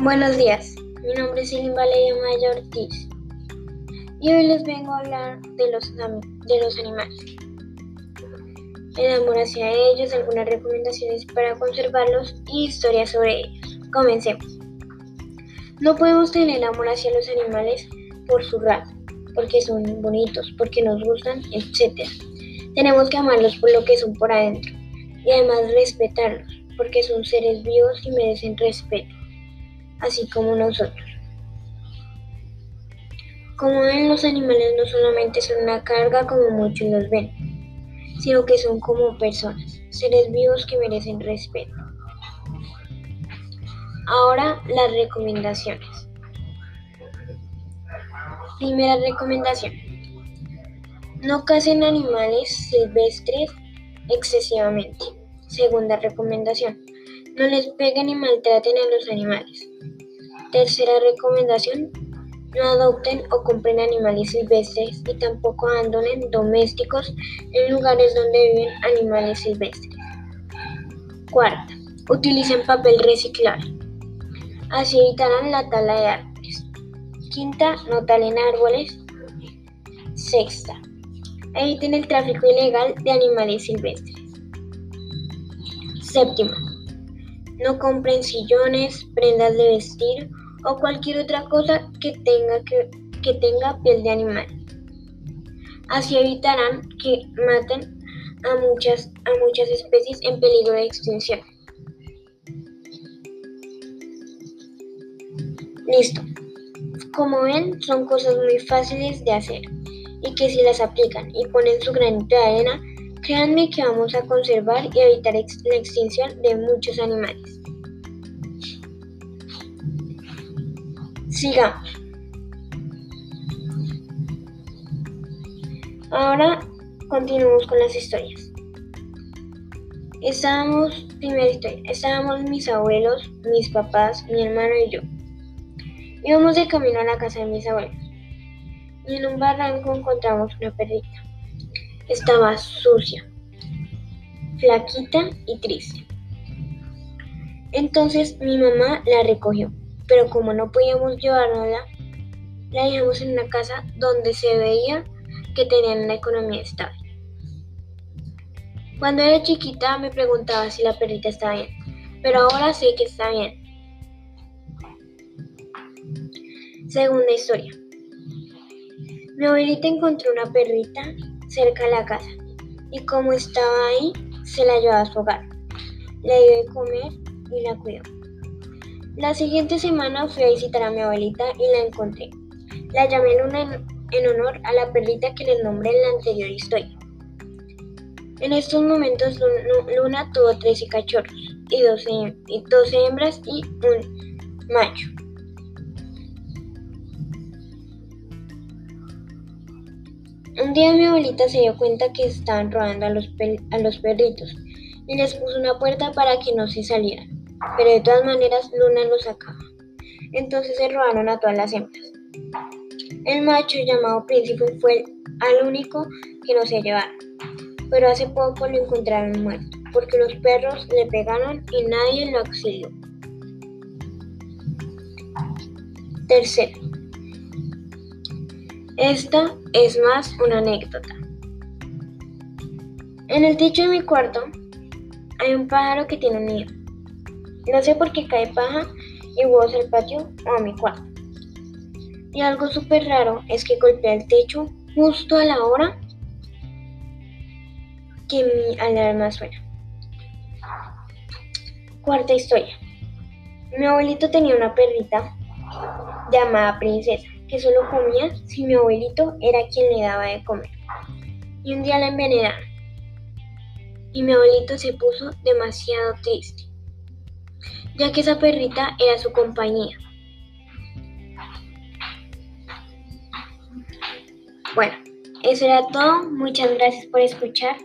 Buenos días, mi nombre es Silvia Valeria Maya Ortiz y hoy les vengo a hablar de los, de los animales. El amor hacia ellos, algunas recomendaciones para conservarlos y historias sobre ellos. Comencemos. No podemos tener amor hacia los animales por su raza, porque son bonitos, porque nos gustan, etc. Tenemos que amarlos por lo que son por adentro y además respetarlos, porque son seres vivos y merecen respeto así como nosotros. Como ven, los animales no solamente son una carga como muchos los ven, sino que son como personas, seres vivos que merecen respeto. Ahora las recomendaciones. Primera recomendación. No casen animales silvestres excesivamente. Segunda recomendación. No les peguen ni maltraten a los animales. Tercera recomendación. No adopten o compren animales silvestres y tampoco abandonen domésticos en lugares donde viven animales silvestres. Cuarta. Utilicen papel reciclable. Así evitarán la tala de árboles. Quinta. No talen árboles. Sexta. Eviten el tráfico ilegal de animales silvestres. Séptima no compren sillones, prendas de vestir o cualquier otra cosa que tenga, que, tenga piel de animal. Así evitarán que maten a muchas, a muchas especies en peligro de extinción. Listo. Como ven, son cosas muy fáciles de hacer y que si las aplican y ponen su granito de arena, Créanme que vamos a conservar y evitar la extinción de muchos animales. Sigamos. Ahora continuamos con las historias. Estábamos, primera historia, estábamos mis abuelos, mis papás, mi hermano y yo. Íbamos de camino a la casa de mis abuelos. Y en un barranco encontramos una perrita. Estaba sucia, flaquita y triste. Entonces mi mamá la recogió, pero como no podíamos llevárnosla, la dejamos en una casa donde se veía que tenían una economía estable. Cuando era chiquita me preguntaba si la perrita estaba bien, pero ahora sé que está bien. Segunda historia. Mi abuelita encontró una perrita cerca de la casa y como estaba ahí, se la llevó a su hogar. Le dio de comer y la cuidó. La siguiente semana fui a visitar a mi abuelita y la encontré. La llamé Luna en, honor a la perrita que le nombré en la anterior historia. En estos momentos Luna tuvo 13 cachorros y 12, y 12 hembras y un macho. Un día mi abuelita se dio cuenta que estaban robando a los, a los perritos y les puso una puerta para que no se salieran. Pero de todas maneras Luna los sacaba. Entonces se robaron a todas las hembras. El macho llamado príncipe fue al único que no se llevaron. Pero hace poco lo encontraron muerto porque los perros le pegaron y nadie lo auxilió. Tercero. Esta es más una anécdota. En el techo de mi cuarto hay un pájaro que tiene un nido. No sé por qué cae paja y huevos al patio o a mi cuarto. Y algo súper raro es que golpea el techo justo a la hora que mi alarma suena. Cuarta historia. Mi abuelito tenía una perrita llamada Princesa que solo comía si mi abuelito era quien le daba de comer. Y un día la envenenaron. Y mi abuelito se puso demasiado triste, ya que esa perrita era su compañía. Bueno, eso era todo. Muchas gracias por escuchar.